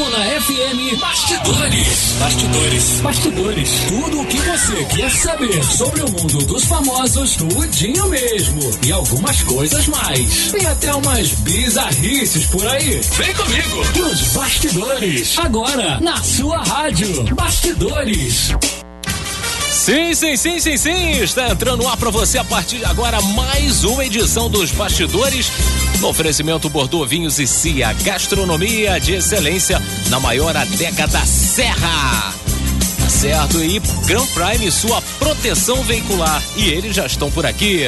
Tribuna FM Bastidores. Bastidores. Bastidores. Tudo o que você quer saber sobre o mundo dos famosos, tudinho mesmo. E algumas coisas mais. Tem até umas bizarrices por aí. Vem comigo. Nos Bastidores. Agora, na sua rádio. Bastidores. Sim, sim, sim, sim, sim. Está entrando lá para você a partir de agora mais uma edição dos Bastidores. No oferecimento Bordeaux Vinhos e Cia, gastronomia de excelência na maior adega da Serra. Tá certo? E Grand Prime, sua proteção veicular. E eles já estão por aqui.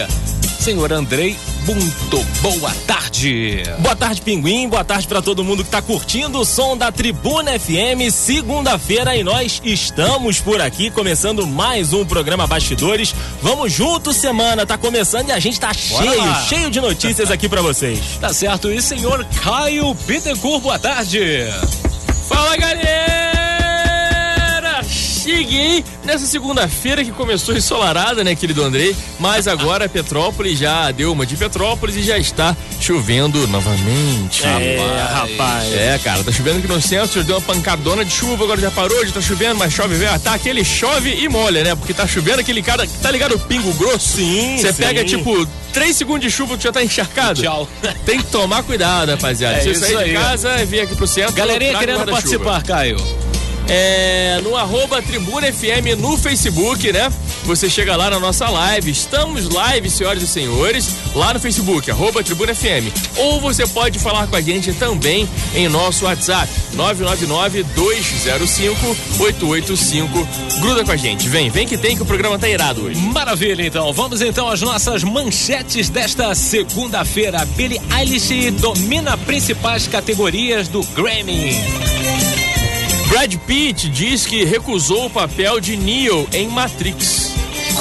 Senhor Andrei, muito boa tarde. Boa tarde, Pinguim. Boa tarde para todo mundo que tá curtindo o som da Tribuna FM. Segunda-feira e nós estamos por aqui começando mais um programa Bastidores. Vamos junto, semana tá começando e a gente tá cheio, cheio de notícias aqui para vocês. Tá certo? E senhor Caio Bittencourt, boa tarde. Fala galera! Cheguei nessa segunda-feira que começou ensolarada, né, querido Andrei? Mas agora Petrópolis já deu uma de Petrópolis e já está chovendo novamente. É, rapaz. É, cara, tá chovendo aqui no centro, deu uma pancadona de chuva, agora já parou, já tá chovendo, mas chove, velho. Tá aquele chove e molha, né? Porque tá chovendo aquele cara, tá ligado o pingo grosso? Sim, Você pega, tipo, três segundos de chuva, tu já tá encharcado. Tchau. Tem que tomar cuidado, rapaziada. É Se isso você sair aí. de casa, vir aqui pro centro. Galerinha querendo participar, Caio. É, no arroba Tribuna FM no Facebook, né? Você chega lá na nossa live. Estamos live, senhoras e senhores, lá no Facebook, arroba Tribuna FM. Ou você pode falar com a gente também em nosso WhatsApp, 999-205-885. Gruda com a gente, vem, vem que tem que o programa tá irado hoje. Maravilha, então. Vamos então às nossas manchetes desta segunda-feira. Billie Eilish domina principais categorias do Grammy. Brad Pitt diz que recusou o papel de Neo em Matrix.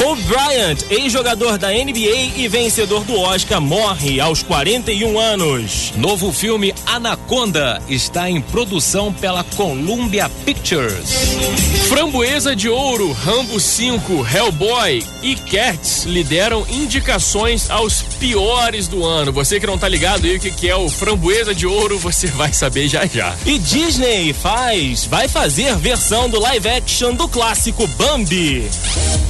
Kobe Bryant, ex-jogador da NBA e vencedor do Oscar, morre aos 41 anos. Novo filme Anaconda está em produção pela Columbia Pictures. Framboesa de Ouro, Rambo 5, Hellboy e Cats lideram indicações aos piores do ano. Você que não tá ligado aí o que, que é o Framboesa de Ouro, você vai saber já já. E Disney faz, vai fazer versão do live action do clássico Bambi.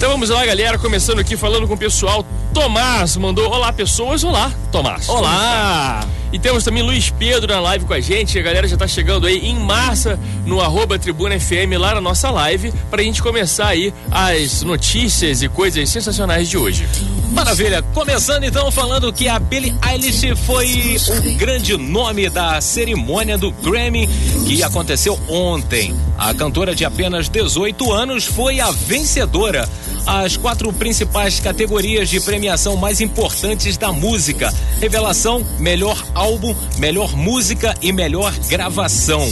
Então vamos lá, galera, começando aqui falando com o pessoal. Tomás mandou olá pessoas, olá Tomás. Olá! E temos também Luiz Pedro na live com a gente. A galera já tá chegando aí em massa no arroba Tribuna FM lá na nossa live pra gente começar aí as notícias e coisas sensacionais de hoje. Maravilha. Começando então falando que a Billie Eilish foi o grande nome da cerimônia do Grammy que aconteceu ontem. A cantora de apenas 18 anos foi a vencedora. As quatro principais categorias de premiação mais importantes da música: revelação, melhor álbum, melhor música e melhor gravação.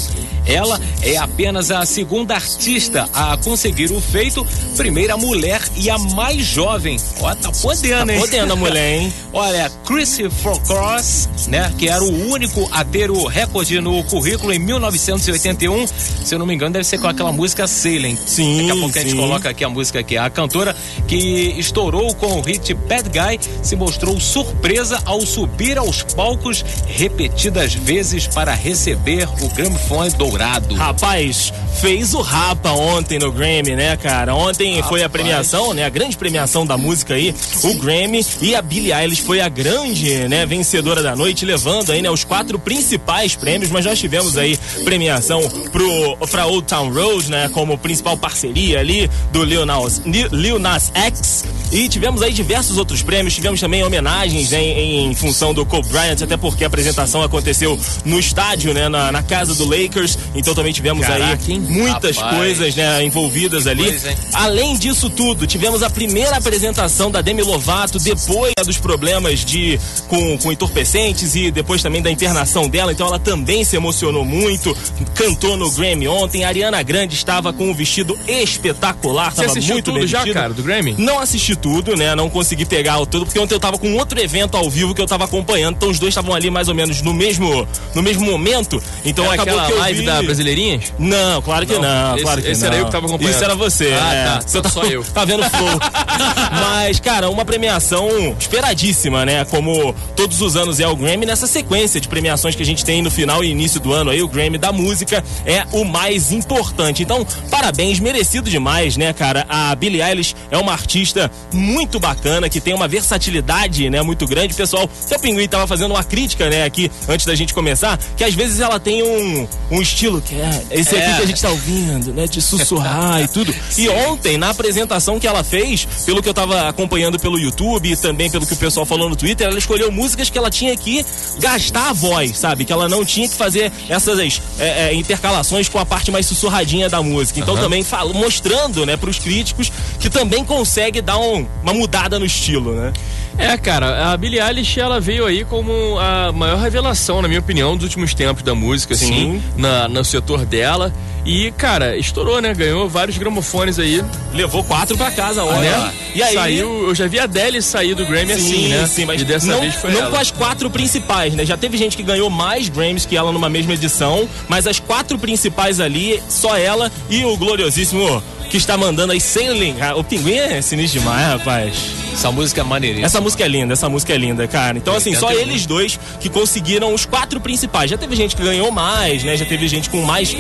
Ela é apenas a segunda artista a conseguir o feito, primeira mulher e a mais jovem. Ó, tá podendo, hein? Podendo a mulher, hein? Olha, Christopher Cross, né, que era o único a ter o recorde no currículo em 1981, se eu não me engano, deve ser com aquela música Sailing. Sim, Daqui a pouco a gente sim. coloca aqui a música aqui. A cantora que estourou com o hit Bad Guy se mostrou surpresa ao subir aos palcos repetidas vezes para receber o gramofone dourado. Rapaz, fez o Rapa ontem no Grammy, né, cara? Ontem foi a Rapaz. premiação, né? A grande premiação da música aí, o Grammy. E a Billie Eilish foi a grande, né, vencedora da noite, levando aí, né, os quatro principais prêmios. Mas nós tivemos aí premiação pro, pra Old Town Road, né, como principal parceria ali do Lil Nas, X. E tivemos aí diversos outros prêmios. Tivemos também homenagens né, em, em função do Kobe Bryant, até porque a apresentação aconteceu no estádio, né, na, na casa do Lakers. Então também tivemos Caraca, aí muitas Rapaz. coisas né, envolvidas ali. coisa, hein? Além disso tudo, tivemos a primeira apresentação da Demi Lovato depois dos problemas de com, com entorpecentes e depois também da internação dela. Então ela também se emocionou muito, cantou no Grammy ontem. A Ariana Grande estava com um vestido espetacular, estava muito tudo bem já, cara, do Grammy? Não assisti tudo, né? Não consegui pegar o todo, porque ontem eu tava com outro evento ao vivo que eu tava acompanhando. Então os dois estavam ali mais ou menos no mesmo, no mesmo momento. Então Era acabou aquela que eu live vi... da Brasileirinhas? Não, claro que Não, não, esse- claro que esse não. era eu que tava acompanhando. Isso era você. Ah, é. tá, Você tá, só eu. tá vendo flow. Mas, cara, uma premiação esperadíssima, né? Como todos os anos é o Grammy, nessa sequência de premiações que a gente tem no final e início do ano aí, o Grammy da música é o mais importante. Então, parabéns, merecido demais, né, cara? A Billie Eilish é uma artista muito bacana, que tem uma versatilidade, né, muito grande. Pessoal, seu Pinguim tava fazendo uma crítica, né, aqui, antes da gente começar, que às vezes ela tem um, um estilo que é esse aqui É. que a gente tá ouvindo, né, de sussurrar e tudo. E ontem, na apresentação que ela fez, pelo que eu tava acompanhando pelo YouTube e também pelo que o pessoal falou no Twitter, ela escolheu músicas que ela tinha que gastar a voz, sabe? Que ela não tinha que fazer essas é, é, intercalações com a parte mais sussurradinha da música. Então também fala, mostrando, né, pros críticos que também consegue dar um- uma mudada no estilo, né? É, cara, a Billie Eilish, ela veio aí como a maior revelação, na minha opinião, dos últimos tempos da música, Sim. assim, na, no setor dela. E, cara, estourou, né? Ganhou vários gramofones aí. Levou quatro pra casa, olha. né? E aí Saiu, eu já vi a Adele sair do Grammy assim, né? Sim, mas e dessa não, vez foi não ela. com as quatro principais, né? Já teve gente que ganhou mais Grammys que ela numa mesma edição, mas as quatro principais ali, só ela e o gloriosíssimo que está mandando aí Sailing. Ah, O pinguim é sinistro demais, rapaz. Essa música é maneiríssima. Essa música é linda, essa música é linda, cara. Então, assim, só 81. eles dois que conseguiram os quatro principais. Já teve gente que ganhou mais, né? Já teve gente com mais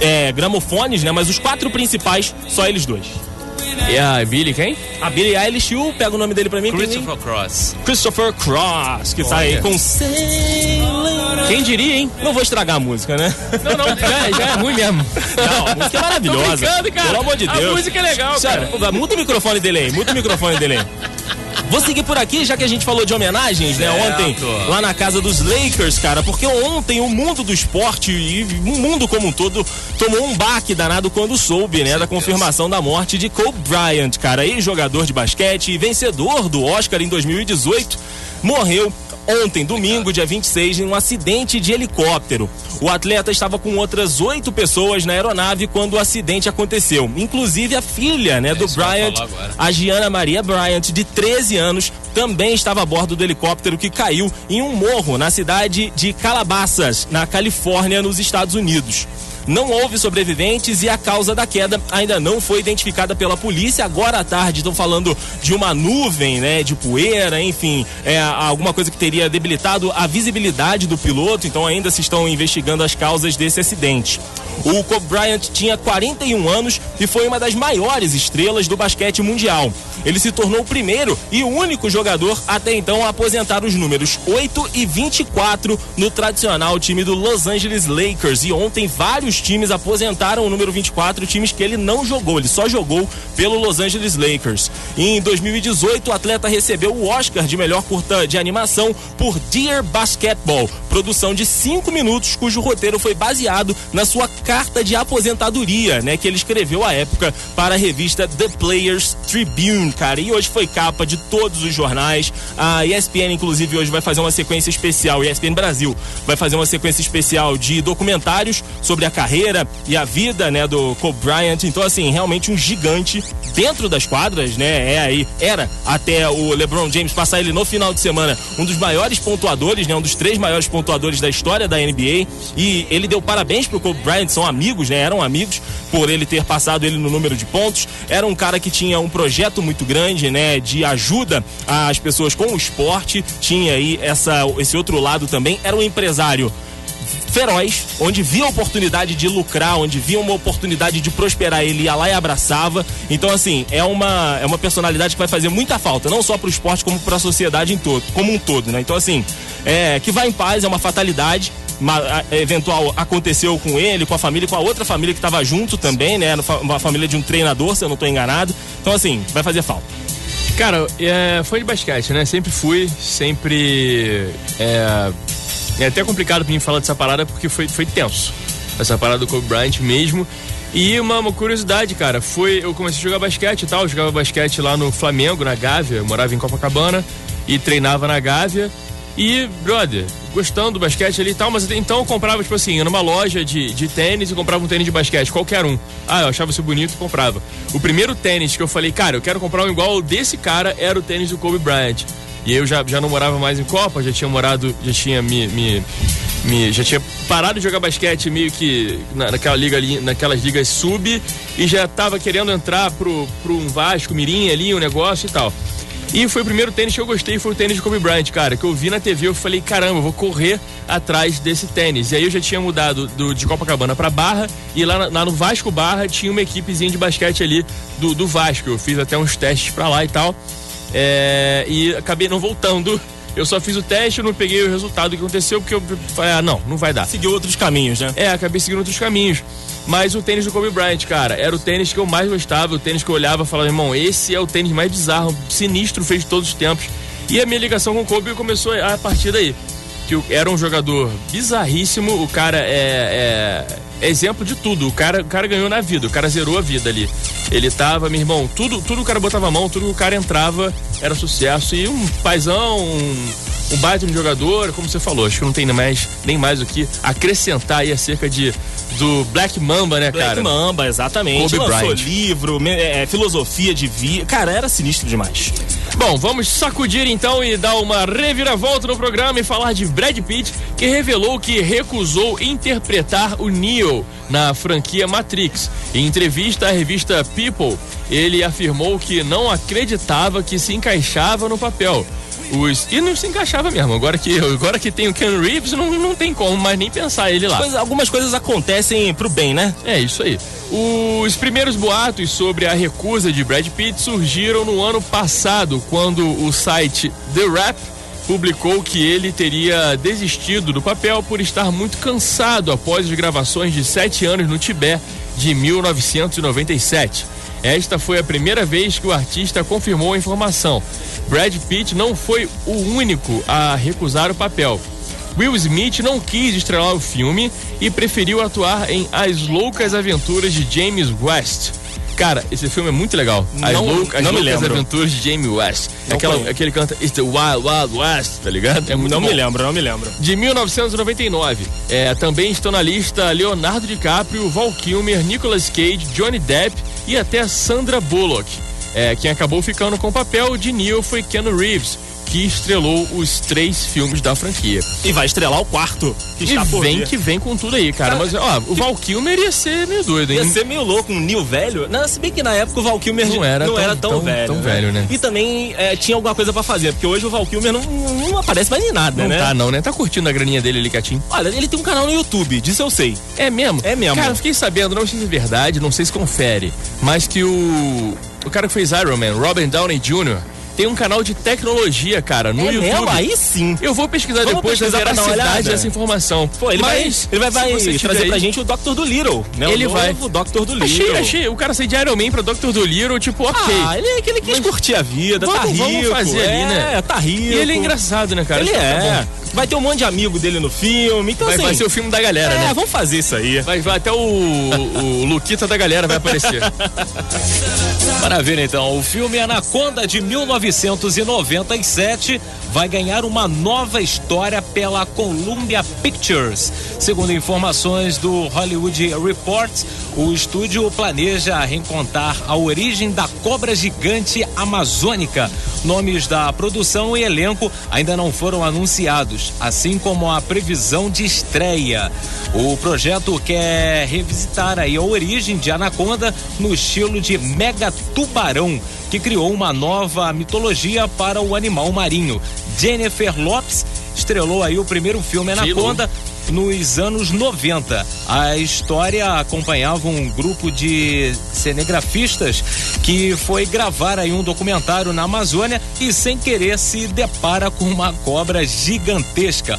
é, gramofones, né? Mas os quatro principais, só eles dois. E a Billie quem? A Billie Eilish, pega o nome dele pra mim. Christopher Cross. Christopher Cross, que tá aí Olha. com. Quem diria, hein? Não vou estragar a música, né? Não, não, já, já é ruim mesmo. Não, a música é maravilhosa. Cara. Pelo amor de A Deus. música é legal, Sério, cara. muda o microfone dele aí, muda o microfone dele aí. Vou seguir por aqui, já que a gente falou de homenagens, né? Certo. Ontem, lá na casa dos Lakers, cara, porque ontem o mundo do esporte e o mundo como um todo tomou um baque danado quando soube, né, da confirmação da morte de Kobe Bryant, cara, ex-jogador de basquete e vencedor do Oscar em 2018, morreu ontem, domingo, dia 26, em um acidente de helicóptero. O atleta estava com outras oito pessoas na aeronave quando o acidente aconteceu, inclusive a filha, né, do que eu ia Bryant, a Gianna Maria Bryant, de 13 anos, também estava a bordo do helicóptero que caiu em um morro na cidade de Calabasas, na Califórnia, nos Estados Unidos. Não houve sobreviventes e a causa da queda ainda não foi identificada pela polícia. Agora à tarde estão falando de uma nuvem, né, de poeira, enfim, é, alguma coisa que teria debilitado a visibilidade do piloto. Então ainda se estão investigando as causas desse acidente. O Kobe Bryant tinha 41 anos e foi uma das maiores estrelas do basquete mundial. Ele se tornou o primeiro e o único jogador até então a aposentar os números 8 e 24 no tradicional time do Los Angeles Lakers. E ontem vários times aposentaram o número 24, times que ele não jogou, ele só jogou pelo Los Angeles Lakers. Em 2018, o atleta recebeu o Oscar de melhor curta de animação por Dear Basketball, produção de 5 minutos, cujo roteiro foi baseado na sua carta de aposentadoria, né, que ele escreveu à época para a revista The Players Tribune, cara. E hoje foi capa de todos os jornais. A ESPN, inclusive, hoje vai fazer uma sequência especial, ESPN Brasil, vai fazer uma sequência especial de documentários sobre a carreira e a vida, né, do Kobe Bryant. Então, assim, realmente um gigante dentro das quadras, né? É aí, era até o LeBron James passar ele no final de semana, um dos maiores pontuadores, né? Um dos três maiores pontuadores da história da NBA. E ele deu parabéns pro Kobe Bryant, são amigos, né? Eram amigos por ele ter passado ele no número de pontos. Era um cara que tinha um projeto muito grande, né? De ajuda às pessoas com o esporte. Tinha aí essa, esse outro lado também. Era um empresário feroz, onde via a oportunidade de lucrar, onde via uma oportunidade de prosperar, ele ia lá e abraçava. Então, assim, é uma, é uma personalidade que vai fazer muita falta, não só pro esporte, como pra sociedade em todo, como um todo, né? Então, assim, é, que vai em paz, é uma fatalidade. Eventual aconteceu com ele, com a família, com a outra família que estava junto também, né? Uma família de um treinador, se eu não estou enganado. Então, assim, vai fazer falta. Cara, é, foi de basquete, né? Sempre fui, sempre. É, é até complicado pra mim falar dessa parada porque foi, foi tenso. Essa parada do Kobe Bryant mesmo. E uma, uma curiosidade, cara, foi. Eu comecei a jogar basquete e tal. Eu jogava basquete lá no Flamengo, na Gávea. Eu morava em Copacabana e treinava na Gávea. E, brother, gostando do basquete ali e tal, mas então eu comprava, tipo assim, numa loja de, de tênis e comprava um tênis de basquete, qualquer um. Ah, eu achava isso bonito e comprava. O primeiro tênis que eu falei, cara, eu quero comprar um igual desse cara, era o tênis do Kobe Bryant. E eu já, já não morava mais em Copa, já tinha morado, já tinha me, me, me já tinha parado de jogar basquete meio que na, naquela liga ali, naquelas ligas sub e já tava querendo entrar pro, pro um Vasco, Mirim ali, um negócio e tal. E foi o primeiro tênis que eu gostei, foi o tênis de Kobe Bryant, cara, que eu vi na TV, eu falei, caramba, eu vou correr atrás desse tênis. E aí eu já tinha mudado do, de Copacabana pra Barra, e lá, lá no Vasco Barra tinha uma equipezinha de basquete ali do, do Vasco. Eu fiz até uns testes pra lá e tal. É, e acabei não voltando. Eu só fiz o teste, eu não peguei o resultado que aconteceu, porque eu falei, ah, não, não vai dar. Seguiu outros caminhos, né? É, acabei seguindo outros caminhos. Mas o tênis do Kobe Bryant, cara, era o tênis que eu mais gostava, o tênis que eu olhava e falava, irmão, esse é o tênis mais bizarro, sinistro, fez de todos os tempos. E a minha ligação com o Kobe começou a partir daí. Que era um jogador bizarríssimo, o cara é, é, é exemplo de tudo. O cara, o cara ganhou na vida, o cara zerou a vida ali. Ele tava, meu irmão, tudo, tudo o cara botava a mão, tudo o cara entrava, era sucesso. E um paizão, um, um baita de jogador, como você falou, acho que não tem mais, nem mais o que acrescentar aí acerca de do Black Mamba, né, Black cara? Mamba, exatamente. Kobe Lançou Bryant. livro, me- é, filosofia de vida. Cara, era sinistro demais. Bom, vamos sacudir então e dar uma reviravolta no programa e falar de Brad Pitt, que revelou que recusou interpretar o Neo na franquia Matrix. Em entrevista à revista People, ele afirmou que não acreditava que se encaixava no papel. Os... E não se encaixava mesmo. Agora que, agora que tem o Ken Reeves, não, não tem como mais nem pensar ele lá. Coisa- algumas coisas acontecem pro bem, né? É isso aí. Os primeiros boatos sobre a recusa de Brad Pitt surgiram no ano passado, quando o site The Rap publicou que ele teria desistido do papel por estar muito cansado após as gravações de sete anos no Tibete de 1997. Esta foi a primeira vez que o artista confirmou a informação. Brad Pitt não foi o único a recusar o papel. Will Smith não quis estrelar o filme e preferiu atuar em As Loucas Aventuras de James West. Cara, esse filme é muito legal. As, Não- Lou- As não me lembro. Aventuras de James West. Não Aquela, aquele canta It's the Wild Wild West, tá ligado? É muito não bom. me lembro, não me lembro. De 1999. É, também estão na lista Leonardo DiCaprio, Val Kilmer, Nicolas Cage, Johnny Depp e até Sandra Bullock. É, quem acabou ficando com o papel de Neo foi Keanu Reeves, que estrelou os três filmes da franquia. E vai estrelar o quarto, que E vem vir. que vem com tudo aí, cara. Mas, ó, o Val Kilmer ia ser meio doido, hein? Ia ser meio louco, um Neo velho. Não, se bem que na época o Val Kilmer Não era não tão- era tão, tão- velho. tão velho, né? E também é, tinha alguma coisa pra fazer, porque hoje o Val Kilmer não, não aparece mais em nada, Não né? tá, não, né? Tá curtindo a graninha dele ali, quietinho. Olha, ele tem um canal no YouTube, disso eu sei. É mesmo? É mesmo. Cara, eu fiquei sabendo, não sei se é verdade, não sei se confere, mas que o. O cara que fez Iron Man, Robert Downey Jr., tem um canal de tecnologia, cara, no é YouTube. mesmo? Aí sim. Eu vou pesquisar Vamos depois a pesquisar uma veracidade dessa informação. Pô, ele vai, Mas, ele vai, vai trazer aí- pra gente o Dr. Dolittle, né? Ele o vai. novo Dr. Dolittle. Achei, achei. O cara sair de Iron Man pra Dr. Dolittle, tipo, ok. Ah, ele, ele quis curtir a vida, tá Vamos- rico. vamos fazer é, ali, né? tá rico. e ele é engraçado, né, cara? Ele tá é. vai ter um monte de amigo dele no filme, então Vai, assim... vai ser o filme da galera, é, né? vamos fazer isso aí. Vai, vai até o, o Luquita da galera vai aparecer. Maravilha, então. O filme Anaconda de 1997 vai ganhar uma nova história pela Columbia Pictures. Segundo informações do Hollywood Report, o estúdio planeja reencontrar a origem da cobra gigante amazônica. Nomes da produção e elenco ainda não foram anunciados, assim como a previsão de estreia. O projeto quer revisitar aí a origem de Anaconda no estilo de Mega Tubarão, que criou uma nova mitologia para o animal marinho. Jennifer Lopes estrelou aí o primeiro filme Anaconda nos anos 90. A história acompanhava um grupo de cinegrafistas que foi gravar aí um documentário na Amazônia e sem querer se depara com uma cobra gigantesca.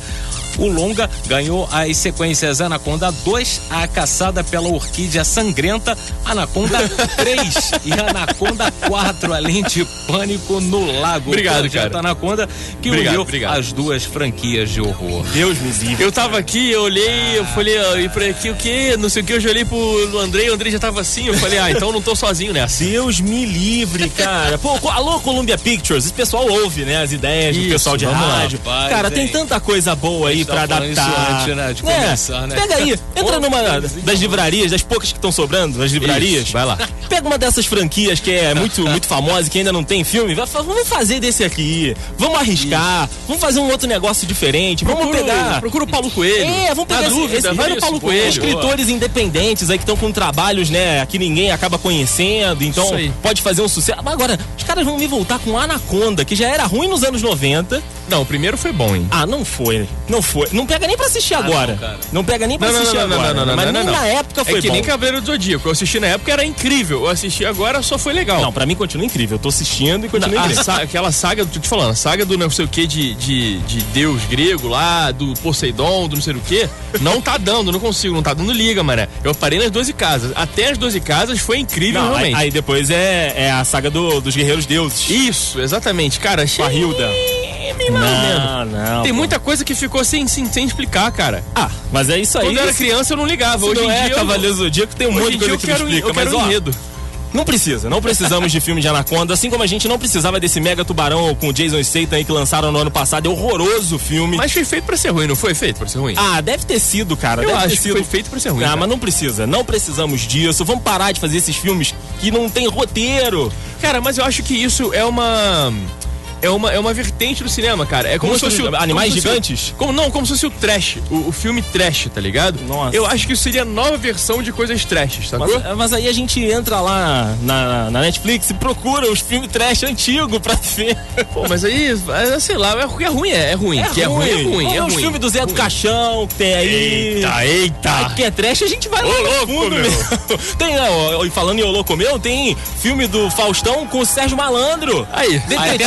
O longa ganhou as sequências Anaconda 2, A Caçada pela Orquídea Sangrenta, Anaconda 3 e Anaconda 4, além de Pânico no Lago. Obrigado, Projeto cara. Anaconda, que Obrigado, uniu obrigado. as duas franquias de horror. Deus me livre. Eu tava aqui, eu olhei, eu falei, ó, e pra aqui o quê? Não sei o que, eu já olhei pro Andrei, o Andrei já tava assim, eu falei, ah, então não tô sozinho nessa. Deus me livre, cara. Pô, alô, Columbia Pictures. Esse pessoal ouve, né? As ideias do Isso, pessoal de vamos lá, rádio. rapaz, cara, tem hein? tanta coisa boa aí Gente pra isso adaptar. antes, né, de É, começar, né? Pega aí, entra numa das livrarias, das poucas que estão sobrando, das livrarias. Isso, vai lá. Pega uma dessas franquias que é muito, muito famosa e que ainda não tem filme. vai Vamos fazer desse aqui. Vamos arriscar. Vamos fazer um outro negócio diferente. Vamos Procura, o- pegar. procura o Paulo Coelho. É, vamos pegar Na esse, dúvida, esse, vai no isso, Paulo Coelho. escritores independentes aí que estão com trabalhos, né, que ninguém acaba conhecendo, então Isso pode fazer um sucesso. Mas agora, os caras vão me voltar com Anaconda, que já era ruim nos anos 90. Não, o primeiro foi bom, hein? Ah, não foi, não foi. Não pega nem pra assistir agora. não. Não, pega nem pra Não, assistir não, não, agora. não, não, mas nem não. na época foi é que bom. nem Cavaleiro do Zodíaco. Eu assisti na época, era incrível. Eu assisti agora, só foi legal. Não, pra mim continua incrível. Eu tô assistindo e continua incrível. sa- aquela saga, tô te falando, a saga do não sei o que de, de, de deus grego lá, do Poseidon, do não sei o que, não tá dando, não consigo, não tá dando liga, mané. Eu parei nas 12 casas. Até as 12 casas foi incrível, Não, aí, realmente. aí depois é, é a saga do- dos guerreiros deuses. Isso, exatamente. Cara, achei. Com a Hilda. Meio mais ou menos. Não, não. Tem muita coisa que ficou sem, sem, sem explicar, cara. Ah, mas é isso aí. Quando eu era criança eu não ligava. Hoje não em é dia. Cavaleiro do Zodíaco, tem um monte de dia coisa que não quero, explica. eu quero mas, ó, enredo. Não precisa, não precisamos de filme de Anaconda, assim como a gente não precisava desse mega tubarão com o Jason Statham aí que lançaram no ano passado. É horroroso o filme. Mas foi feito pra ser ruim, não foi feito pra ser ruim? Ah, deve ter sido, cara. eu deve acho ter que sido. foi feito pra ser ruim. Ah, cara. mas não precisa, não precisamos disso. Vamos parar de fazer esses filmes que não tem roteiro. Cara, mas eu acho que isso é uma. É uma, é uma vertente do cinema, cara. É como Monstros- se fosse o, animais como fosse o- gigantes? como, não, como se fosse o trash. O, o filme trash, tá ligado? Nossa. Eu acho que isso seria a nova versão de coisas trash, sacou? Mas, mas aí a gente entra lá na, na Netflix e procura os filmes trash antigos pra ver. Pô, mas aí, é, sei lá, é, é ruim, é, é ruim. que é ruim, é ruim, Vamos é ver os filmes do Zé do Caixão que tem aí. Eita, eita. Que é trash, a gente vai lá Ô, no fundo meu. Tem, ó, e falando em Ô Louco Meu, tem filme do Faustão com o Sérgio Malandro. Aí. Aí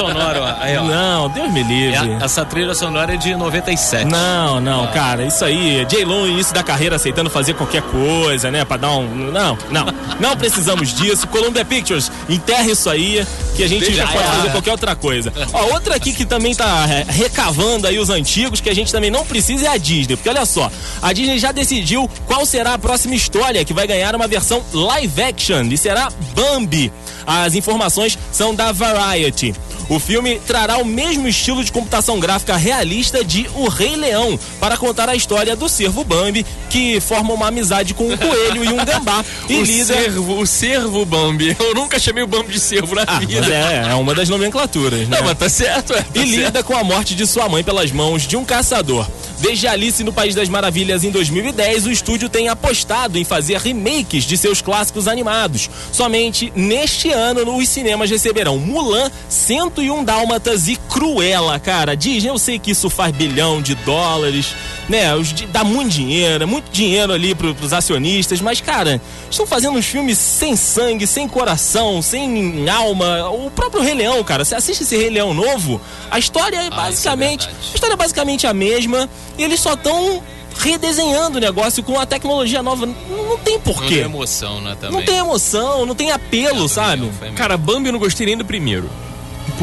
a ó. Aí. Não, Deus me livre. É, Essa trilha sonora é de 97. Não, não, cara, isso aí, J-Lo no início da carreira aceitando fazer qualquer coisa, né, pra dar um... Não, não, não precisamos disso. Columbia Pictures, enterra isso aí, que a gente Deixa já pode fazer qualquer outra coisa. Ó, outra aqui que também tá é, recavando aí os antigos, que a gente também não precisa, é a Disney, porque olha só, a Disney já decidiu qual será a próxima história que vai ganhar uma versão live action, e será Bambi. As informações são da Variety. O filme trará o mesmo estilo de computação gráfica realista de O Rei Leão, para contar a história do cervo Bambi, que forma uma amizade com um coelho e um gambá. E o lida. cervo, o cervo Bambi. Eu nunca chamei o Bambi de cervo na Ah, vida. é, é uma das nomenclaturas, né? Não, mas tá certo, é. Tá e certo. lida com a morte de sua mãe pelas mãos de um caçador. Desde Alice no País das Maravilhas em 2010, o estúdio tem apostado em fazer remakes de seus clássicos animados. Somente neste ano, os cinemas receberão Mulan, 101 Dálmatas e Cruella, cara. Disney, eu sei que isso faz bilhão de dólares, né? Os, dá muito dinheiro, é muito dinheiro ali pro, pros acionistas, mas, cara, estão fazendo uns filmes sem sangue, sem coração, sem alma. O próprio Rei Leão, cara, você assiste esse Rei Leão novo, a história é basicamente. verdade. a história é basicamente a mesma e eles só estão redesenhando o negócio com a tecnologia nova. Não, não tem Não tem porquê. emoção, né, também. Não tem emoção, não tem apelo, sabe? Cara, Bambi eu não gostei nem do primeiro.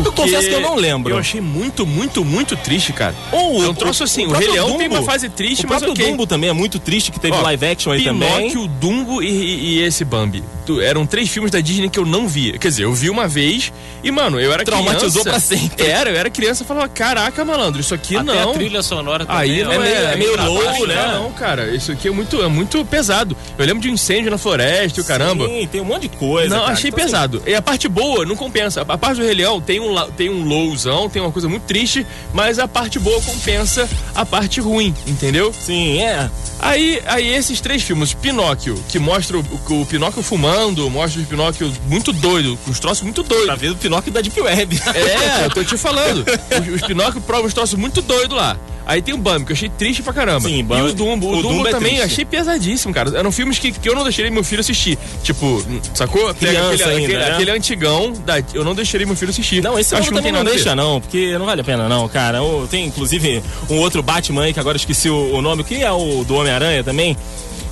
Eu confesso que eu não lembro. Eu achei muito, muito, muito triste, cara. Ou É um troço assim, o Rei próprio Leão tem Dumbo. uma fase triste, o mas próprio ok. Dumbo também é muito triste, que teve Ó, live action aí também. Pinóquio, Dumbo e, e- e esse Bambi. Eram três filmes da Disney que eu não via. Quer dizer, eu vi uma vez e, mano, eu era Traumatizou criança. pra sempre. Era, eu era criança e falava, caraca, malandro, isso aqui Até não. a trilha sonora também. Aí não é, meio- é meio pra low, baixo, né? Não, cara, isso aqui é muito, é muito pesado. Eu lembro de um incêndio na floresta e o caramba. Sim, tem um monte de coisa. Não, cara. achei Então, assim, pesado. E a parte boa não compensa. A parte do Rei Leão tem um, tem um lowzão, tem uma coisa muito triste, mas a parte boa compensa a parte ruim, entendeu? Sim, é. Aí, aí esses três filmes, Pinóquio, que mostra o, o Pinóquio fumando, mostra o Pinóquio muito doido, com os troços muito doidos. ver o Pinóquio da Deep Web. É, eu tô te falando. Os, os Pinóquio provam os troços muito doidos lá. Aí tem o Bambi, que eu achei triste pra caramba. Sim, e Bambi- o Dumbo. O, o Dumbo, Dumbo é também triste. achei pesadíssimo, cara. Eram filmes que, que eu não deixaria meu filho assistir. Tipo, sacou? Criança aquele, ainda, aquele, né? aquele antigão, da, eu não deixaria meu filho assistir. Não, esse Acho ano que também não a ver. deixa, não, porque não vale a pena, não, cara. Tem inclusive um outro Batman aí, que agora eu esqueci o, o nome, que é o do Homem-Aranha também.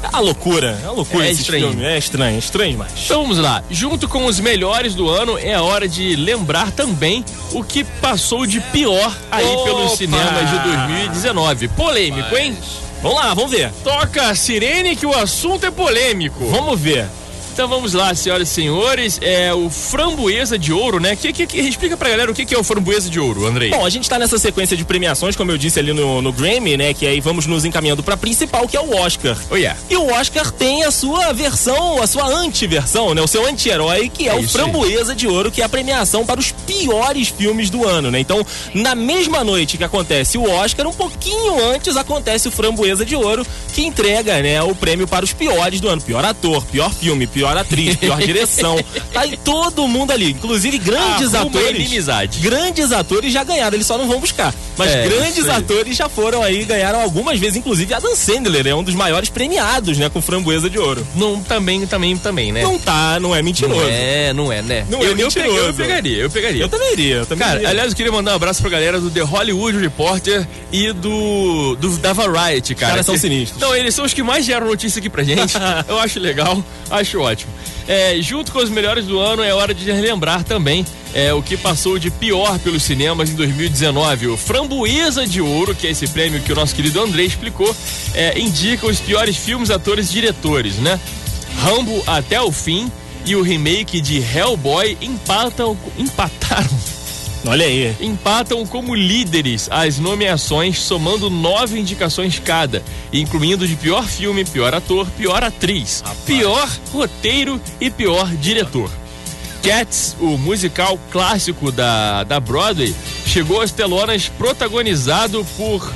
É uma loucura, é uma loucura É esse estranho. filme. É estranho, estranho demais. Então vamos lá. Junto com os melhores do ano, é hora de lembrar também o que passou de pior aí Opa! pelos cinemas de 2019. Polêmico, hein? Vamos lá, vamos ver. Toca a sirene que o assunto é polêmico. Vamos ver. Então vamos lá, senhoras e senhores. É o Framboesa de Ouro, né? Que, que, que- explica pra galera o que, que é o Framboesa de Ouro, Andrei. Bom, a gente tá nessa sequência de premiações, como eu disse ali no, no Grammy, né? Que aí vamos nos encaminhando pra principal, que é o Oscar. Oh, yeah. E o Oscar tem a sua versão, a sua anti-versão, né? O seu anti-herói, que é, É o isso aí. Framboesa de Ouro, que é a premiação para os piores filmes do ano, né? Então, na mesma noite que acontece o Oscar, um pouquinho antes acontece o Framboesa de Ouro, que entrega, né, o prêmio para os piores do ano. Pior ator, pior filme, pior atriz, pior direção. Tá aí todo mundo ali, inclusive grandes Arruma atores. inimizade. Grandes atores já ganharam, eles só não vão buscar. Mas É, grandes atores já foram aí, ganharam algumas vezes, inclusive Adam Sandler é um dos maiores premiados, né, com Framboesa de Ouro. Não, também, também, também, né? Não tá, não é mentiroso. Não é, não é, né? Não é eu, eu, mentiroso. peguei- eu pegaria, eu pegaria. Eu também iria, eu também Cara, iria. aliás, eu queria mandar um abraço pra galera do The Hollywood Reporter e do, do da Variety, cara. caras são sinistros. Não, eles são os que mais geram notícia aqui pra gente. eu acho legal, acho ótimo. É, junto com os melhores do ano, é hora de relembrar também é, o que passou de pior pelos cinemas em 2019. O Framboesa de Ouro, que é esse prêmio que o nosso querido André explicou, é, indica os piores filmes, atores e diretores, né? Rambo até o fim e o remake de Hellboy empatam, empataram Olha aí. empatam como líderes as nomeações, somando nove indicações cada, incluindo de pior filme, pior ator, pior atriz, pior roteiro e pior diretor. Cats, o musical clássico da, da Broadway, chegou às telonas protagonizado por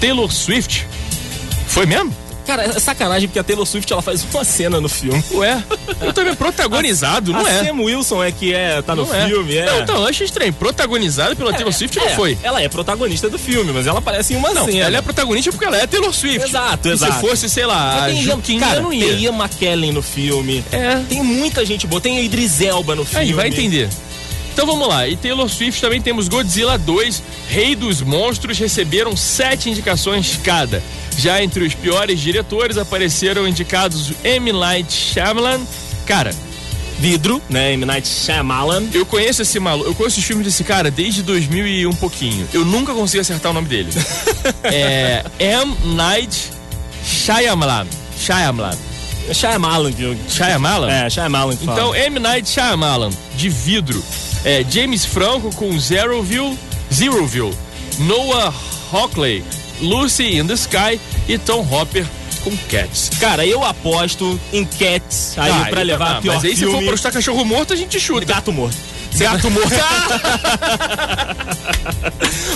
Taylor Swift. Foi mesmo? Cara, é sacanagem porque a Taylor Swift ela faz uma cena no filme. Ué, eu também protagonizado, não a é? Sam Wilson é que é, tá no Não é. filme, é. Não, então, eu achei estranho. Protagonizado pela Taylor Swift não É, foi. Ela é protagonista do filme, mas ela aparece em uma Não, cena. ela é protagonista porque ela é Taylor Swift. Exato, exato. Se fosse, sei lá, a tem Juquinha, cara, não tem ia. Ian McKellen no filme. É. Tem muita gente boa. Tem a Idris Elba no filme. Aí, vai entender. Então vamos lá, e Taylor Swift também temos Godzilla 2, Rei dos Monstros, receberam sete indicações cada. Já entre os piores diretores apareceram indicados M. Night Shyamalan. Cara, Vidro, né? M. Night Shyamalan. eu conheço esse maluco, eu conheço os filmes desse cara desde 2000 e um pouquinho. Eu nunca consegui acertar o nome dele. é M. Night Shyamalan. Shyamalan. Shyamalan, viu? Shyamalan? É, Shyamalan que fala. Então, M. Night Shyamalan, de vidro. É, James Franco com Zeroville, Zeroville. Noah Hockley, Lucy in the Sky e Tom Hopper com Cats. Cara, eu aposto em Cats aí Ah, pra levar ah, a pior Mas aí se filme. for postar cachorro morto, a gente chuta. Gato morto. Gato morto.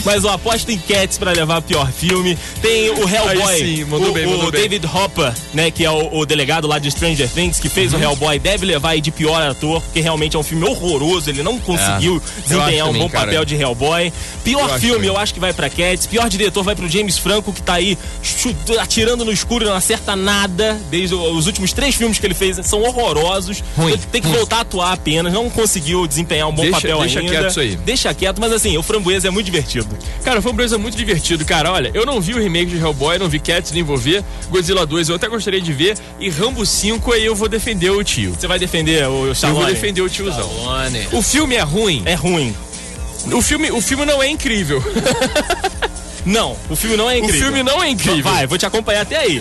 Mas eu aposto em Cats pra levar o pior filme. Tem o Hellboy. Aí sim, mandou o, bem, o mandou bem. David Hopper, né? Que é o, o delegado lá de Stranger Things, que Uhum. fez o Hellboy, deve levar aí de pior ator, porque realmente é um filme horroroso. Ele não conseguiu É, eu desempenhar acho um também, bom cara. papel de Hellboy. Eu Pior acho filme, também. eu acho que vai pra Cats. Pior diretor vai pro James Franco, que tá aí chuta- atirando no escuro não acerta nada. Desde o- os últimos três filmes que ele fez são horrorosos. Ruim, Ele tem que ruim. voltar a atuar apenas. Não conseguiu desempenhar um bom Deixa- papel deixa ainda. quieto isso aí. Deixa quieto, mas assim, o Framboesa é muito divertido. Cara, foi um Brisa muito divertido, cara. Olha, eu não vi o remake de Hellboy, não vi Cats, nem vou ver. Godzilla 2 eu até gostaria de ver. E Rambo 5 aí eu vou defender o tio. Você vai defender o Eu vou Stallone? defender o tiozão. O filme é ruim. É ruim. O filme, o filme não é incrível. Não, o filme não é O incrível. filme não é incrível. Vai, vou te acompanhar até aí.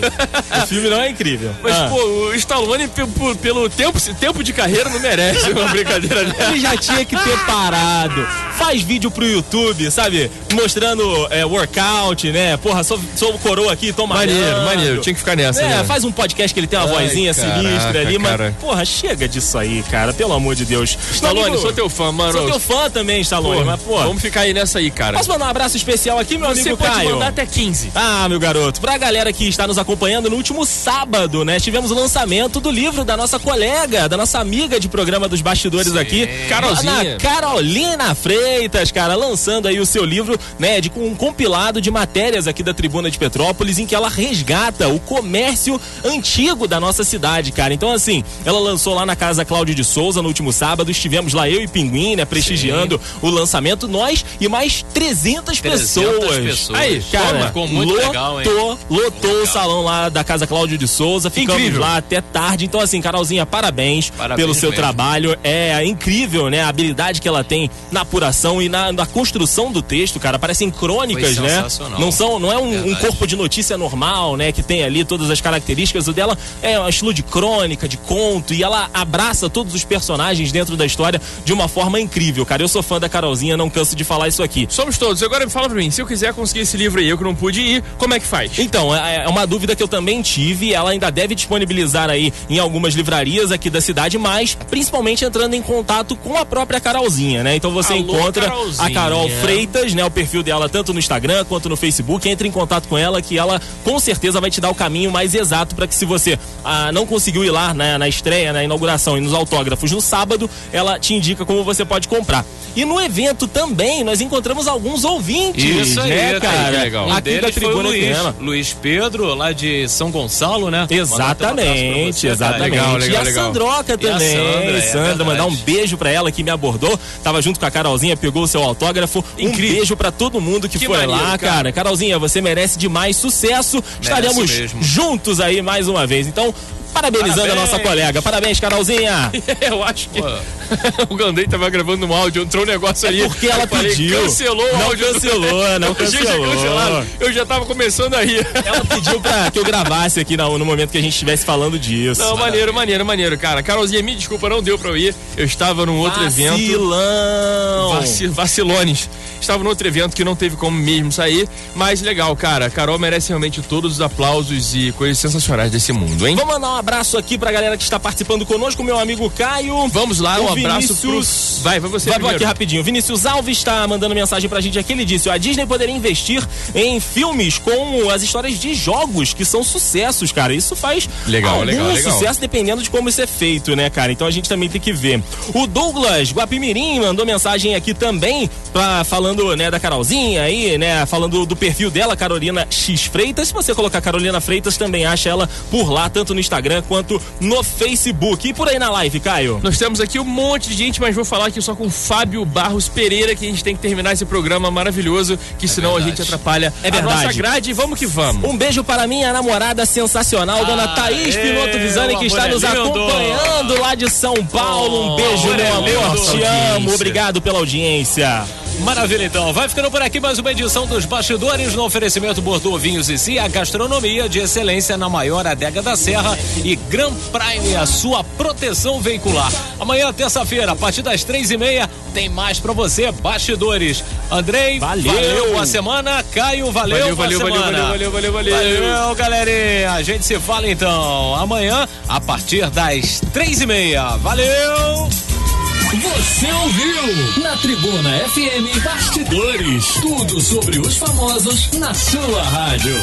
o filme não é incrível. Mas, Ah. pô, o Stallone, pe- pe- pelo tempo, tempo de carreira, não merece uma brincadeira dessa. Ele já tinha que ter parado. Faz vídeo pro YouTube, sabe? Mostrando é, workout, né? Porra, sou, sou o coroa aqui, toma Maneiro, maneiro. Tinha que ficar nessa, É, né? faz um podcast que ele tem uma Ai, vozinha caraca, sinistra ali, mas, cara. porra, chega disso aí, cara, pelo amor de Deus. Stallone, sou teu fã, mano. Sou teu fã também, Stallone, Pô, mas, pô. Vamos ficar aí nessa aí, cara. Posso mandar um abraço especial aqui, meu amigo amigo Você pode Caio. mandar até 15. Ah, meu garoto, pra galera que está nos acompanhando no último sábado, né? Tivemos o lançamento do livro da nossa colega, da nossa amiga de programa dos bastidores aqui, Carolzinha. Ana Carolina Freitas, cara, lançando aí o seu livro, né, de um compilado de matérias aqui da Tribuna de Petrópolis em que ela resgata o comércio antigo da nossa cidade, cara. Então assim, ela lançou lá na Casa Cláudio de Souza no último sábado, estivemos lá eu e Pinguim, né, prestigiando o lançamento, nós e mais 300, 300 pessoas. pessoas. Aí, cara, Ficou muito lotou, legal, hein? lotou o legal. salão lá da Casa Cláudio de Souza, ficamos Incrível. lá até tarde. Então, assim, Carolzinha, parabéns, Parabéns pelo seu mesmo. trabalho. É incrível, né? A habilidade que ela tem na apuração e na, na construção do texto, cara. Parecem crônicas, né? Não são, não é um, um corpo de notícia normal, né? Que tem ali todas as características. O dela é um estilo de crônica, de conto, e ela abraça todos os personagens dentro da história de uma forma incrível, cara. Eu sou fã da Carolzinha, não canso de falar isso aqui. Somos todos. Agora me fala pra mim, se eu quiser conseguir esse livro aí, eu que não pude ir, como é que faz? Então, é é uma dúvida que eu também tive. Ela ainda deve disponibilizar aí em algumas livrarias aqui da cidade, mas principalmente entrando em contato com a própria Carolzinha, né? Então você Alô, encontra a Carolzinha. Carol Freitas, né? O perfil dela tanto no Instagram quanto no Facebook. Entre em contato com ela que ela com certeza vai te dar o caminho mais exato para que se você ah, não conseguiu ir lá né, na estreia, na inauguração e nos autógrafos no sábado, ela te indica como você pode comprar. E no evento também nós encontramos alguns ouvintes, Isso aí, né, cara? legal. Um Aqui da Tribuna Luiz, FM. Luiz Pedro, lá de São Gonçalo, né? Um Exatamente, você, exatamente. Legal, e legal, a legal. Sandroca E a também. Sandra, é Sandra, mandar um beijo pra ela que me abordou. Tava junto com a Carolzinha, pegou o seu autógrafo. Um Incrível. beijo pra todo mundo que, Que foi maneiro, lá, cara. cara. Carolzinha, você merece demais sucesso. Estaremos mesmo. juntos aí mais uma vez. Então, parabenizando a Parabéns. nossa colega. Parabéns, Carolzinha. eu acho que o Gandei tava gravando um áudio, entrou um negócio ali. É porque ela falei, pediu. Cancelou o Não áudio. do- cancelou, não Eu já tinha cancelou. cancelado. Eu já tava começando a rir. Ela pediu pra que eu gravasse aqui no, no momento que a gente estivesse falando disso. Não, maneiro, maneiro, maneiro, cara. Carolzinha, me desculpa, não deu pra eu ir. Eu estava num outro evento. Vacilão. Vaci- vacilones. Estava num outro evento que não teve como mesmo sair, mas legal, cara. A Carol merece realmente todos os aplausos e coisas sensacionais desse mundo, hein? Vamos mandar um abraço aqui pra galera que está participando conosco, meu amigo Caio. Vamos lá, um O abraço Vinícius- pro. Vai, vai você Vai, vou aqui primeiro. rapidinho. Vinícius Alves está mandando mensagem pra gente aqui. Ele disse: ó, a Disney poderia investir em filmes com as histórias de jogos que são sucessos, cara. Isso faz legal, legal. sucesso dependendo de como isso é feito, né, cara? Então a gente também tem que ver. O Douglas Guapimirim mandou mensagem aqui também, pra, falando, né, da Carolzinha aí, né, falando do perfil dela, Carolina X Freitas. Se você colocar Carolina Freitas, também acha ela por lá, tanto no Instagram quanto no Facebook. E por aí na live, Caio? Nós temos aqui um monte de gente, mas vou falar aqui só com o Fábio Barros Pereira, que a gente tem que terminar esse programa maravilhoso, que senão a verdade. gente atrapalha É a nossa verdade. grade. Vamos que vamos. Um beijo para minha namorada sensacional, dona Ah, Thaís é, Pinoto Visani, que está é nos lindo. acompanhando lá de São Paulo. Um Oh, beijo, meu é amor. Te amo. Obrigado pela audiência. Maravilha, então. Vai ficando por aqui mais uma edição dos Bastidores no oferecimento Bordeaux Vinhos e Si, a gastronomia de excelência na maior adega da Serra e Grand Prime, a sua proteção veicular. Amanhã, terça-feira, a partir das três e meia, tem mais pra você, Bastidores. Andrei, Valeu. boa semana. Caio, valeu, Valeu, valeu, valeu, valeu, valeu, valeu, valeu. Valeu, galerinha. A gente se fala então amanhã, a partir das três e meia. Valeu! Você ouviu na Tribuna FM Bastidores. Tudo sobre os famosos na sua rádio.